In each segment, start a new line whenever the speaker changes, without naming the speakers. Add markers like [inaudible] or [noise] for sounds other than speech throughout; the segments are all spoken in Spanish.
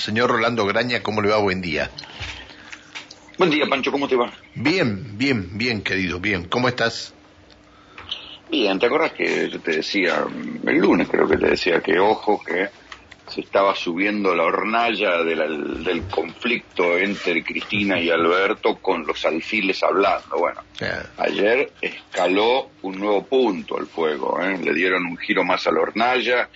Señor Rolando Graña, ¿cómo le va? Buen día.
Buen día, Pancho, ¿cómo te va?
Bien, bien, bien, querido, bien. ¿Cómo estás?
Bien, ¿te acuerdas que yo te decía, el lunes creo que te decía que ojo, que se estaba subiendo la hornalla del conflicto entre Cristina y Alberto con los alfiles hablando. Bueno, ayer escaló un nuevo punto al fuego, ¿eh? le dieron un giro más a la hornalla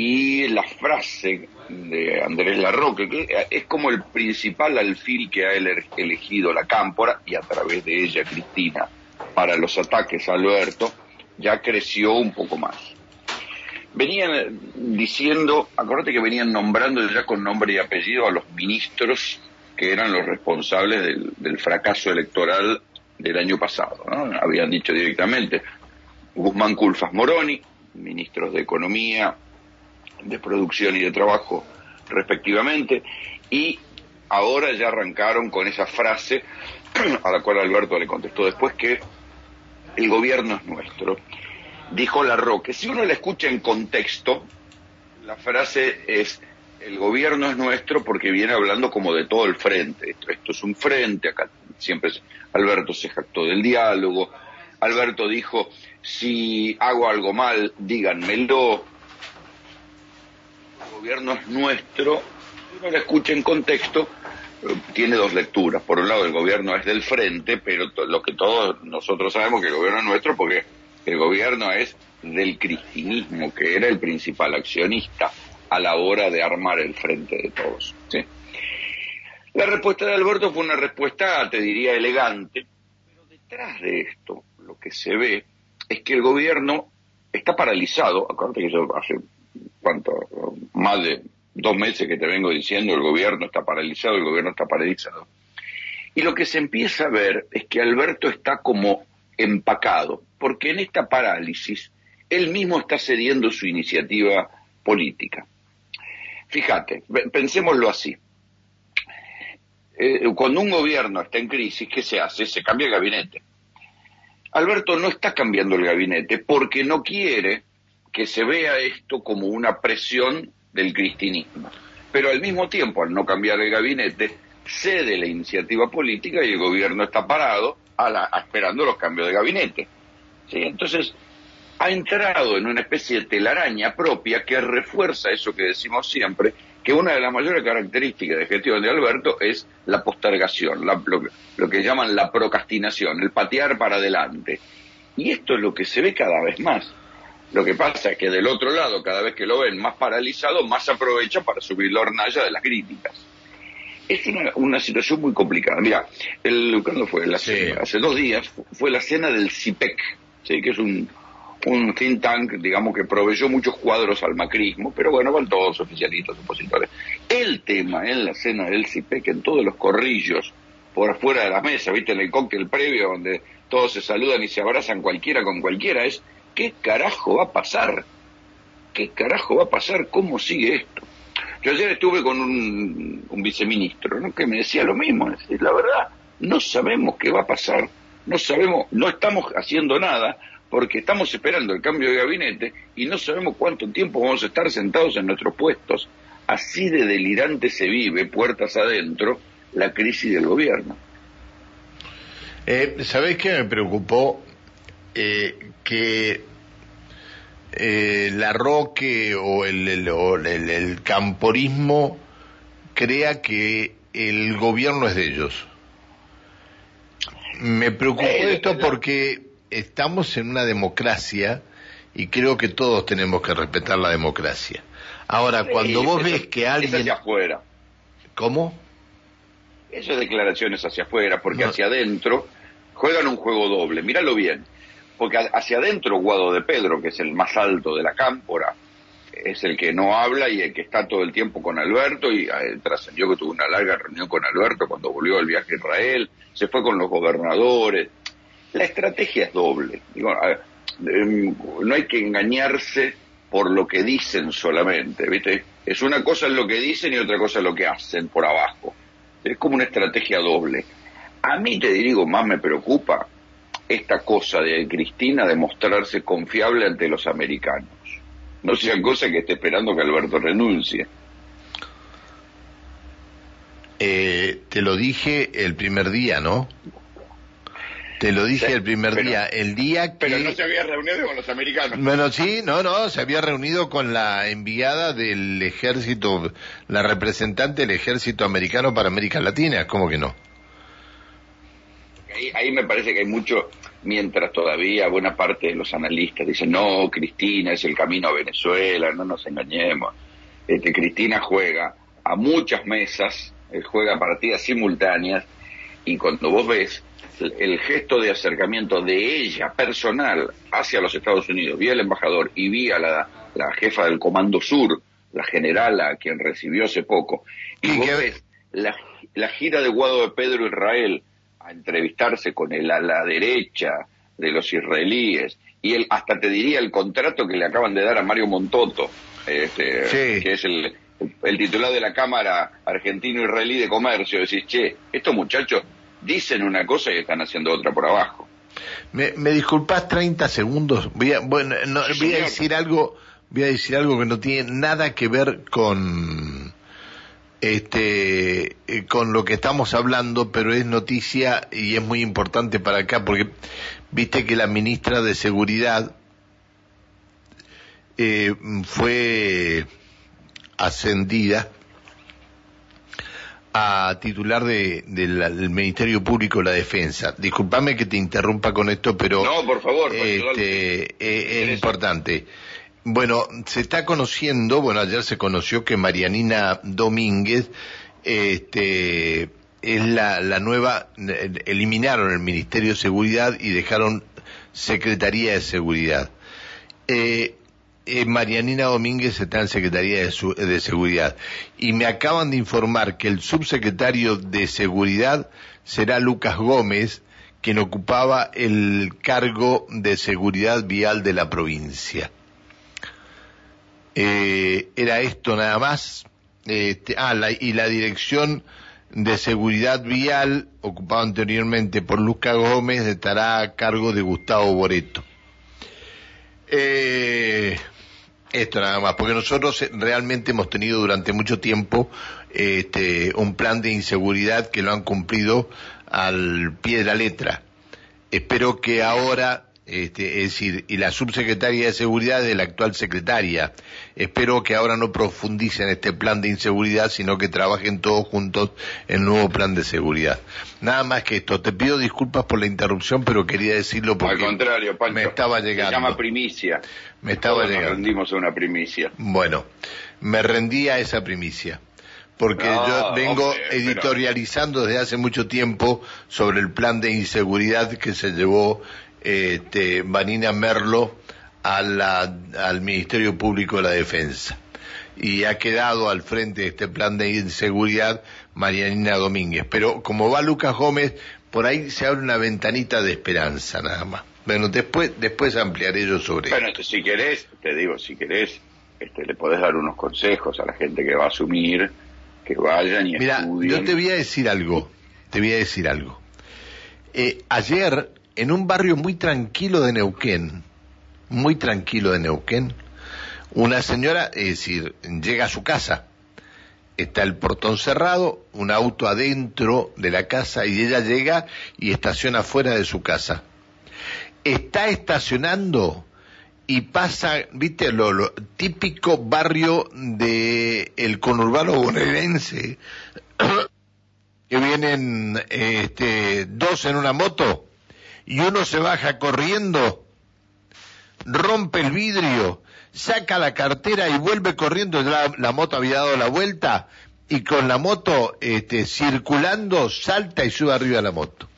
y la frase de Andrés Larroque, que es como el principal alfil que ha elegido la cámpora y a través de ella Cristina para los ataques a Alberto, ya creció un poco más venían diciendo, acuérdate que venían nombrando ya con nombre y apellido a los ministros que eran los responsables del, fracaso electoral del año pasado. Habían dicho directamente Guzmán Culfas Moroni, ministros de Economía, de Producción y de Trabajo, respectivamente, y ahora ya arrancaron con esa frase [clears throat] a la cual Alberto le contestó después que el gobierno es nuestro dijo Larroque. Si uno la escucha en contexto, la frase es, el gobierno es nuestro porque viene hablando como de todo el frente. Esto, es un frente, acá siempre Alberto se jactó del diálogo. Alberto dijo, si hago algo mal, díganmelo. Gobierno es nuestro. Si uno la escucha en contexto, eh, tiene dos lecturas. Por un lado, el gobierno es del frente, pero lo que todos nosotros sabemos que el gobierno es nuestro porque el gobierno es del cristinismo, que era el principal accionista a la hora de armar el frente de todos. La respuesta de Alberto fue una respuesta, te diría, elegante, pero detrás de esto lo que se ve es que el gobierno está paralizado, acuérdate que yo hace cuánto, más de dos meses que te vengo diciendo, el gobierno está paralizado, el gobierno está paralizado. Y lo que se empieza a ver es que Alberto está como empacado, porque en esta parálisis él mismo está cediendo su iniciativa política. Fíjate, pensémoslo así. Eh, cuando un gobierno está en crisis, ¿qué se hace? Se cambia el gabinete. Alberto no está cambiando el gabinete porque no quiere que se vea esto como una presión del cristinismo. Pero al mismo tiempo, al no cambiar el gabinete, cede la iniciativa política y el gobierno está parado esperando los cambios de gabinete. Entonces, ha entrado en una especie de telaraña propia que refuerza eso que decimos siempre, que una de las mayores características de gestión de Alberto es la postergación, lo, que llaman la procrastinación, el patear para adelante. Y esto es lo que se ve cada vez más. Lo que pasa es que del otro lado, cada vez que lo ven más paralizado, más aprovecha para subir la hornalla de las críticas es una, situación muy complicada. Mira, el, ¿cuándo fue? Hace dos días fue la cena del CIPEC, ¿sí? que es un, un think tank, digamos, que proveyó muchos cuadros al macrismo, pero bueno, van todos oficialistas, opositores. El tema en la cena del CIPEC, en todos los corrillos, por afuera de la mesa, viste, en el cóctel previo, donde todos se saludan y se abrazan cualquiera con cualquiera, es, ¿qué carajo va a pasar? ¿Qué carajo va a pasar? ¿Cómo sigue esto? Yo ayer estuve con un, viceministro ¿no? que me decía lo mismo, la verdad, no sabemos qué va a pasar, no sabemos, no estamos haciendo nada porque estamos esperando el cambio de gabinete y no sabemos cuánto tiempo vamos a estar sentados en nuestros puestos. Así de delirante se vive, puertas adentro, la crisis del gobierno.
Eh, ¿Sabés qué me preocupó? Eh, que eh, la Roque o el, el, camporismo crea que el gobierno es de ellos. Me preocupó eh, esto porque estamos en una democracia y creo que todos tenemos que respetar la democracia. Ahora, cuando vos ves que alguien...
hacia afuera.
¿Cómo?
Esas declaraciones hacia afuera, porque hacia adentro juegan un juego doble. Míralo bien porque hacia adentro Guado de Pedro, que es el más alto de la cámpora, es el que no habla y el que está todo el tiempo con Alberto y eh, trascendió que tuvo una larga reunión con Alberto cuando volvió del viaje a Israel, se fue con los gobernadores. La estrategia es doble. Em, no hay que engañarse por lo que dicen solamente, ¿viste? Es una cosa lo que dicen y otra cosa lo que hacen por abajo. Es como una estrategia doble. A mí te digo, más me preocupa esta cosa de Cristina de mostrarse confiable ante los americanos. No sea cosa que esté esperando que Alberto renuncie.
Eh, te lo dije el primer día, ¿no? Te lo dije el primer día, el día que...
Pero no se había reunido con los americanos.
Bueno, sí, no, no, se había reunido con la enviada del ejército, la representante del ejército americano para América Latina, ¿cómo que no?
Ahí, ahí me parece que hay mucho, mientras todavía buena parte de los analistas dicen, no, Cristina es el camino a Venezuela, no nos engañemos. Este, Cristina juega a muchas mesas, eh, juega partidas simultáneas, y cuando vos ves el gesto de acercamiento de ella personal hacia los Estados Unidos, vía el embajador y vía la, la jefa del Comando Sur, la general a quien recibió hace poco, y vos ves la, la gira de Guado de Pedro Israel a entrevistarse con el a la derecha de los israelíes, y él hasta te diría el contrato que le acaban de dar a Mario Montoto, este,
Sí.
que es el, el titular de la Cámara Argentino-Israelí de Comercio, decís, che, estos muchachos dicen una cosa y están haciendo otra por abajo.
¿Me, me disculpas 30 segundos? Voy a, bueno, no,
Sí,
voy a decir algo, voy a decir algo que no tiene nada que ver con este eh, con lo que estamos hablando, pero es noticia y es muy importante para acá porque viste que la ministra de Seguridad eh, fue ascendida a titular de, del del Ministerio Público de la Defensa. Disculpame que te interrumpa con esto, pero
No, por favor, pues,
este, eh, es importante. Bueno, se está conociendo, bueno, ayer se conoció que Marianina Domínguez, este, es la, la nueva, eh, eliminaron el Ministerio de Seguridad y dejaron Secretaría de Seguridad. Eh, eh, Marianina Domínguez está en Secretaría de, de Seguridad y me acaban de informar que el subsecretario de Seguridad será Lucas Gómez, quien ocupaba el cargo de seguridad vial de la provincia. Eh, era esto nada más. Este, ah, la- y la dirección de seguridad vial, ocupada anteriormente por Lucas Gómez, estará a cargo de Gustavo Boreto. Eh, esto nada más, porque nosotros eh, realmente hemos tenido durante mucho tiempo este, un plan de inseguridad que lo han cumplido al pie de la letra. Espero que ahora, este, es decir, y la subsecretaria de Seguridad es la actual secretaria, espero que ahora no profundicen este plan de inseguridad, sino que trabajen todos juntos en el nuevo plan de seguridad. Nada más que esto. Te pido disculpas por la interrupción, pero quería decirlo
Al
porque
contrario, Pancho,
me estaba
se
llegando.
llama primicia.
Me estaba
Todos nos
llegando.
rendimos a una primicia.
Bueno, me rendí a esa primicia, porque
No,
yo vengo
hombre, pero-
editorializando desde hace mucho tiempo sobre el plan de inseguridad que se llevó este, Vanina Merlo a la- al Ministerio Público de la Defensa. Y ha quedado al frente de este plan de inseguridad Marianina Domínguez. Pero como va Lucas Gómez, por ahí se abre una ventanita de esperanza nada más. Bueno, después, después ampliaré yo sobre
Bueno, si querés, te digo, si querés, este, le podés dar unos consejos a la gente que va a asumir, que vayan y
Mira,
estudien.
yo te voy a decir algo, te voy a decir algo. Eh, ayer, en un barrio muy tranquilo de Neuquén, muy tranquilo de Neuquén, una señora, es decir, llega a su casa, está el portón cerrado, un auto adentro de la casa y ella llega y estaciona fuera de su casa. Está estacionando y pasa, viste, lo, lo típico barrio de el conurbano bonaerense, [coughs] que vienen este, dos en una moto y uno se baja corriendo, rompe el vidrio, saca la cartera y vuelve corriendo, la, la moto había dado la vuelta y con la moto este, circulando salta y sube arriba de la moto.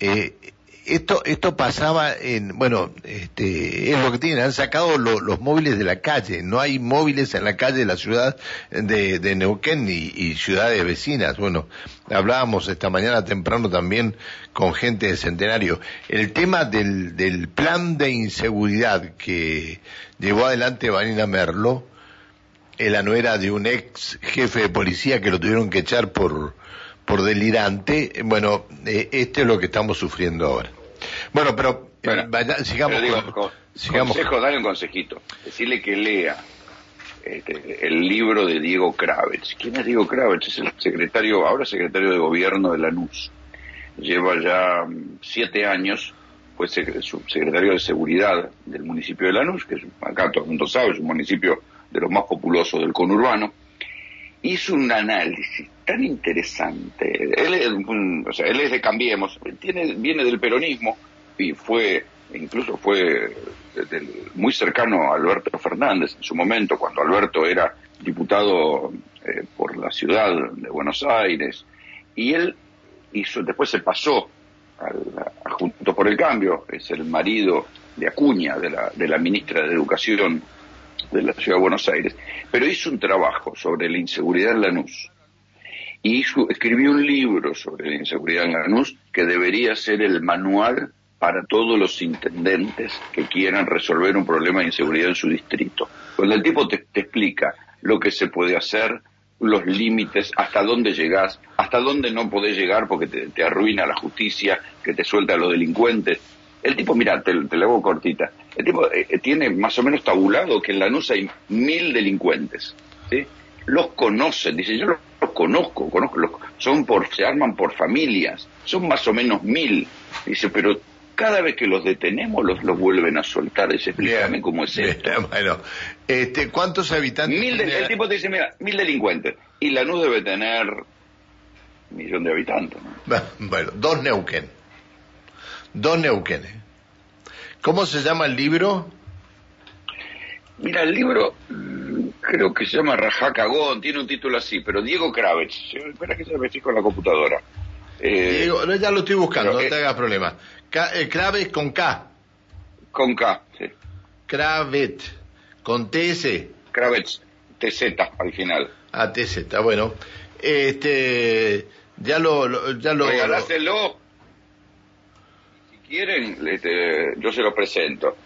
Eh, esto esto pasaba en bueno este es lo que tienen han sacado lo- los móviles de la calle. No hay móviles en la calle de la ciudad de, de Neuquén y, ciudades vecinas. Bueno hablábamos esta mañana temprano también con gente de Centenario. El tema del del plan de inseguridad que llevó adelante Vanina Merlo la nuera de un ex jefe de policía que lo tuvieron que echar por por delirante, bueno, eh, esto es lo que estamos sufriendo ahora. Bueno, pero eh,
Bueno,
vaya- sigamos
Pero digo,
con-
con-
sigamos
consejo, dale un consejito. Decirle que lea este, el libro de Diego Kravitz. ¿Quién es Diego Kravitz? Es el secretario, ahora secretario de gobierno de Lanús. Lleva ya mm, siete años, fue subsecretario de seguridad del municipio de Lanús, que es, acá todo el mundo sabe, es un municipio de los más populosos del conurbano. Hizo un análisis tan interesante. Él es, o sea, él es de Cambiemos, tiene, viene del peronismo y fue incluso fue muy cercano a Alberto Fernández en su momento, cuando Alberto era diputado eh, por la ciudad de Buenos Aires, y él hizo, después se pasó al, Junto por el Cambio, es el marido de Acuña, de la, de la ministra de Educación de la ciudad de Buenos Aires, pero hizo un trabajo sobre la inseguridad en Lanús. Y escribió un libro sobre la inseguridad en Lanús que debería ser el manual para todos los intendentes que quieran resolver un problema de inseguridad en su distrito. Cuando el tipo te, explica lo que se puede hacer, los límites, hasta dónde llegás, hasta dónde no podés llegar porque te, arruina la justicia, que te suelta a los delincuentes. El tipo, mira, te, te la hago cortita, el tipo eh, eh, tiene más o menos tabulado que en la Lanús hay mil delincuentes. ¿sí? Los conocen, dice, yo los, conozco, conozco los, son por, se arman por familias, son más o menos mil. Dice, pero cada vez que los detenemos los, los vuelven a soltar. Dice, explícame cómo es esto. [laughs]
bueno, este, ¿cuántos habitantes?
Mil El tipo te dice, mira, mil delincuentes. Y Lanús debe tener un millón de habitantes. [laughs]
Bueno, dos Neuquén. Dos Neuquén. ¿Cómo se llama el libro?
Mira, el libro creo que se llama Rajacagón, tiene un título así, pero Diego Kravitz. Espera que se me con la computadora.
Eh, Diego, ya lo estoy buscando, no te hagas problema. Kravitz con K.
Con K, sí.
Kravitz, con TS.
Kravitz, TZ al final.
Ah, TZ, bueno. Este, ya lo, ya lo.
Regaláselo. Si quieren, este, yo se lo presento.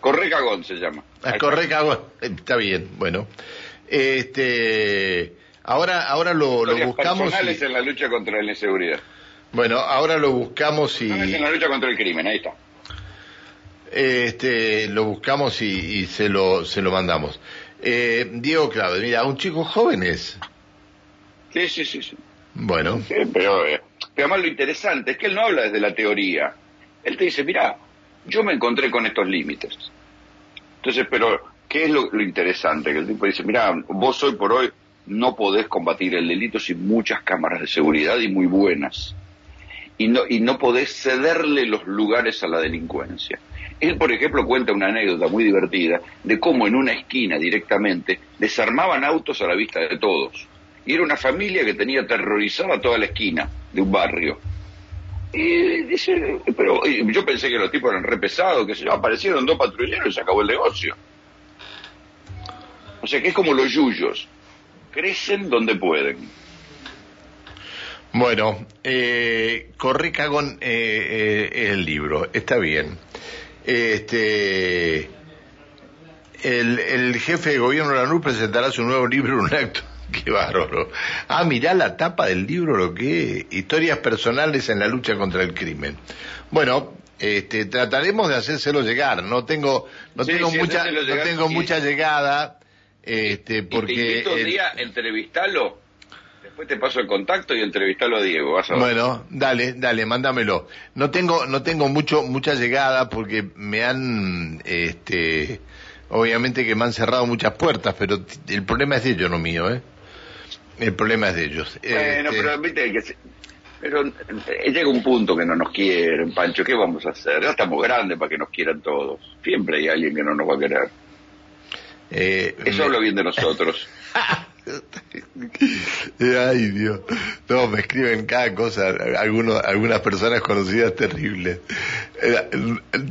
Correcagón se llama.
Ah, Correcagón, está bien, bueno. Este, ahora, ahora lo, lo buscamos.
Personales en la lucha contra la inseguridad.
Bueno, ahora lo buscamos y...
en la lucha contra el crimen, ahí está.
Este, lo buscamos y, se, lo, se lo mandamos. Eh, Diego Clave, mira, un chico joven es.
Sí, sí, sí. sí.
Bueno.
pero, pero además lo interesante es que él no habla desde la teoría. Él te dice, mira, yo me encontré con estos límites. Entonces, pero, ¿qué es lo, interesante? Que el tipo dice, mira, vos hoy por hoy no podés combatir el delito sin muchas cámaras de seguridad y muy buenas y no, y no podés cederle los lugares a la delincuencia. Él, por ejemplo, cuenta una anécdota muy divertida de cómo en una esquina directamente desarmaban autos a la vista de todos. Y era una familia que tenía aterrorizada toda la esquina de un barrio. Y dice, pero yo pensé que los tipos eran re pesados, que se aparecieron dos patrulleros y se acabó el negocio. O sea que es como los yuyos, crecen donde pueden.
Bueno, eh, Correcagón eh, eh, el libro, está bien. Este, el, el jefe de gobierno de la NUR presentará su nuevo libro en un acto. [laughs] Qué bárbaro. Ah, mirá la tapa del libro, lo que es. Historias personales en la lucha contra el crimen. Bueno, este, trataremos de hacérselo llegar. No tengo, no tengo mucha, no tengo mucha llegada, este, porque.
Y te día, entrevistarlo Después te paso el contacto y entrevistarlo a Diego.
bueno, dale, dale, mándamelo. No tengo, no tengo mucho, mucha llegada porque me han, este, obviamente que me han cerrado muchas puertas, pero el problema es de ellos, no mío, ¿eh? El problema es de ellos.
Bueno, este, pero viste que pero eh, llega un punto que no nos quieren, Pancho, ¿qué vamos a hacer? Ya estamos grandes para que nos quieran todos. Siempre hay alguien que no nos va a querer. Eh, Eso habla bien de nosotros. [laughs]
Ay, Dios. No, me escriben cada cosa. Algunos, algunas personas conocidas terribles.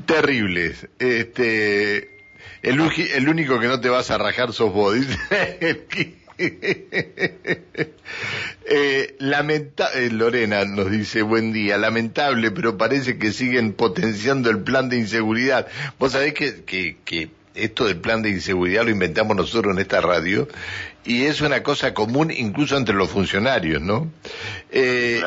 terribles. Este, el, el único que no te vas a rajar sos vos. [laughs] [laughs] eh, lamenta eh, Lorena nos dice buen día, lamentable, pero parece que siguen potenciando el plan de inseguridad. Vos sabés que, que, que esto del plan de inseguridad lo inventamos nosotros en esta radio y es una cosa común incluso entre los funcionarios, ¿no? Eh,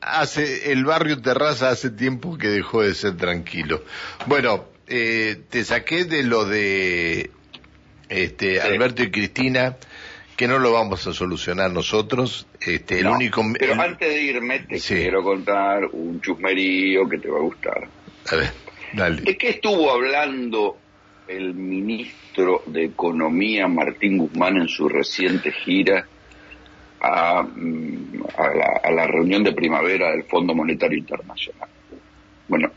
hace, el barrio Terraza hace tiempo que dejó de ser tranquilo. Bueno, eh, te saqué de lo de este, Alberto y Cristina, que no lo vamos a solucionar nosotros. Este, el único.
Pero antes de irme, te quiero contar un chusmerío que te va a gustar.
A ver, dale.
¿De qué estuvo hablando el ministro de Economía, Martín Guzmán, en su reciente gira a, mm, a, la, reunión de primavera del Fondo Monetario Internacional? Bueno,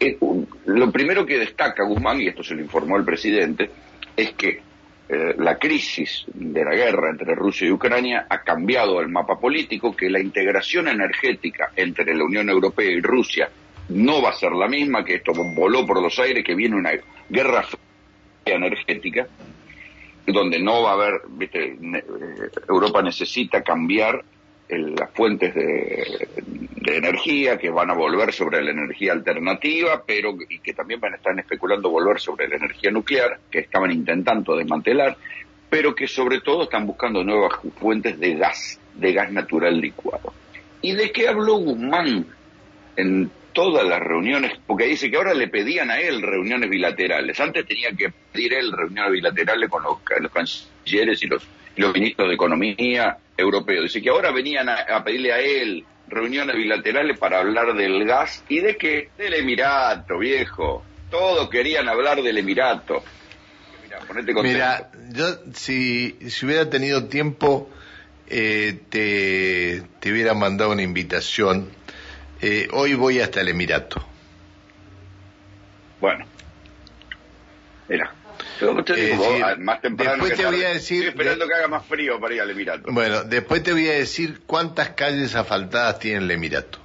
eh, lo primero que destaca Guzmán, y esto se lo informó el presidente, es que eh, la crisis de la guerra entre Rusia y Ucrania ha cambiado el mapa político, que la integración energética entre la Unión Europea y Rusia no va a ser la misma, que esto voló por los aires, que viene una guerra energética, donde no va a haber, viste, Europa necesita cambiar las fuentes de, energía que van a volver sobre la energía alternativa, pero y que también van a estar especulando volver sobre la energía nuclear, que estaban intentando desmantelar, pero que sobre todo están buscando nuevas fuentes de gas, de gas natural licuado. ¿Y de qué habló Guzmán en todas las reuniones? Porque dice que ahora le pedían a él reuniones bilaterales. Antes tenía que pedir él reuniones bilaterales con los, cancilleres y los, los ministros de Economía europeos. Dice que ahora venían a, pedirle a él reuniones bilaterales para hablar del gas y de qué? Del Emirato, viejo. Todos querían hablar del Emirato.
Mira, ponete Mira yo si, si hubiera tenido tiempo eh, te, te hubiera mandado una invitación. Eh, hoy voy hasta el Emirato.
Bueno. Mira, más temprano
después te voy a decir,
estoy esperando que haga más frío para ir al Emirato.
Bueno, después te voy a decir cuántas calles asfaltadas tiene el Emirato.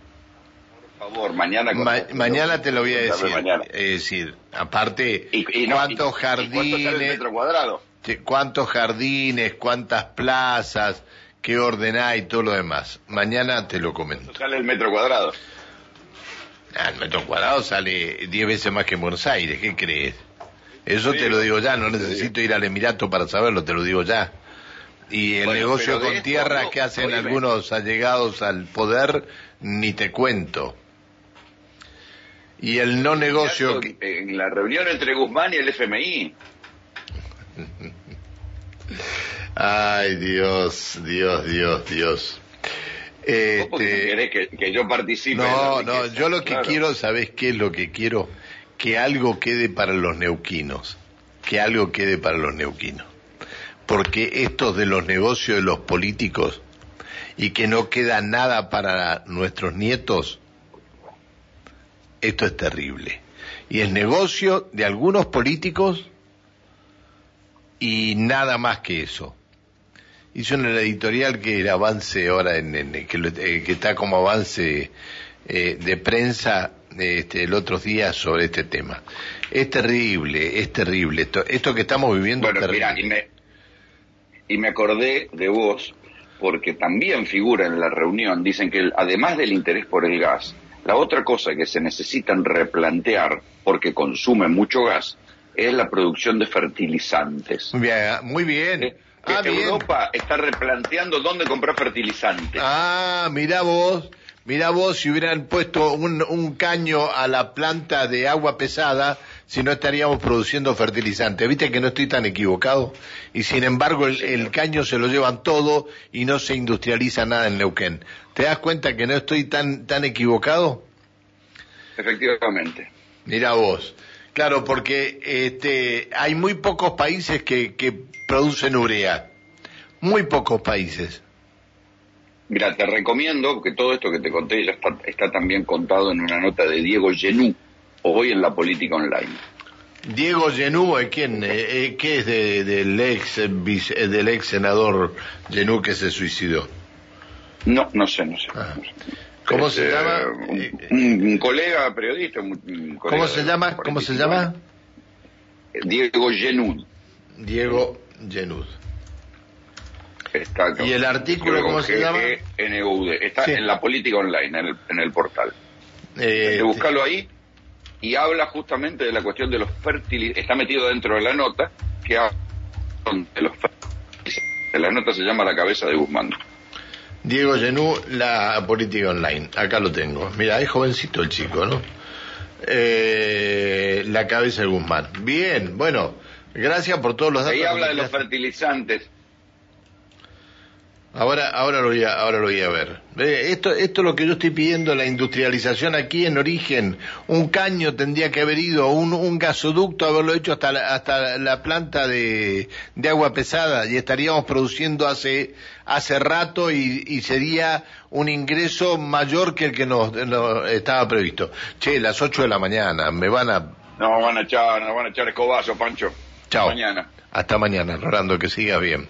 Por favor, mañana.
mañana te lo voy a decir. Es decir, aparte, cuántos jardines.
cuadrado?
Cuántos jardines, cuántas plazas, qué ordená y todo lo demás. Mañana te lo comento.
sale el metro cuadrado?
Ah, el metro cuadrado sale 10 veces más que en Buenos Aires, ¿qué crees? Eso te lo digo ya, no necesito ir al Emirato para saberlo, te lo digo ya. Y el negocio con tierra que hacen algunos allegados al poder, ni te cuento. Y el no negocio...
En la reunión entre Guzmán y el FMI. [laughs]
Ay, Dios, Dios, Dios, Dios.
Este... que, que, yo participe?
No, no, yo lo que quiero, ¿sabes qué es lo que quiero? Que algo quede para los neuquinos, que algo quede para los neuquinos. Porque estos de los negocios de los políticos y que no queda nada para nuestros nietos, esto es terrible. Y es negocio de algunos políticos y nada más que eso. Hizo en el editorial que el avance ahora, en, que, eh, que, está como avance eh, de prensa este, el otro día sobre este tema. Es terrible, es terrible. Esto, esto que estamos viviendo
es terrible. y, me, y me acordé de vos porque también figura en la reunión, dicen que además del interés por el gas, la otra cosa que se necesitan replantear, porque consumen mucho gas, es la producción de fertilizantes.
Muy bien. Muy bien. Eh,
ah, Europa está replanteando dónde comprar fertilizantes.
Ah, mira vos. Mira vos, si hubieran puesto un, caño a la planta de agua pesada, si no estaríamos produciendo fertilizante. ¿Viste que no estoy tan equivocado? Y sin embargo el, caño se lo llevan todo y no se industrializa nada en Neuquén. ¿Te das cuenta que no estoy tan, tan equivocado?
Efectivamente.
Mira vos. Claro, porque este, hay muy pocos países que, que producen urea. Muy pocos países.
Mira, te recomiendo, que todo esto que te conté ya está, también contado en una nota de Diego Genú, hoy en la política online.
Diego Genú, ¿quién? Eh, eh, ¿Qué es del, ex, eh, del ex senador Genú que se suicidó?
No, no sé, no sé. Ah.
¿Cómo se llama?
Un, colega periodista.
¿Cómo se llama? ¿Cómo se llama?
Diego Genud.
Diego Genud. ¿Y el artículo cómo se llama?
Está en la política online, en el, en el portal. Eh, de buscarlo ahí y habla justamente de la cuestión de los fertilizantes. Está metido dentro de la nota que habla de los fertilizantes. La nota se llama La cabeza de Guzmán.
Diego Genú, la política online. Acá lo tengo. Mira, es jovencito el chico, ¿no? Eh, la cabeza de Guzmán. Bien, bueno, Gracias por todos los datos.
Ahí habla de los fertilizantes.
Ahora, ahora lo voy a, ahora lo voy a ver. Esto, esto es lo que yo estoy pidiendo, la industrialización aquí en origen. Un caño tendría que haber ido, un, un gasoducto haberlo hecho hasta la, hasta la planta de, de agua pesada y estaríamos produciendo hace, hace rato y, y sería un ingreso mayor que el que nos, nos estaba previsto. Che, las 8 de la mañana, me van a...
No, van a echar, nos van a echar escobazo, Pancho.
Chao.
Hasta mañana.
Hasta mañana, Rolando, que siga bien.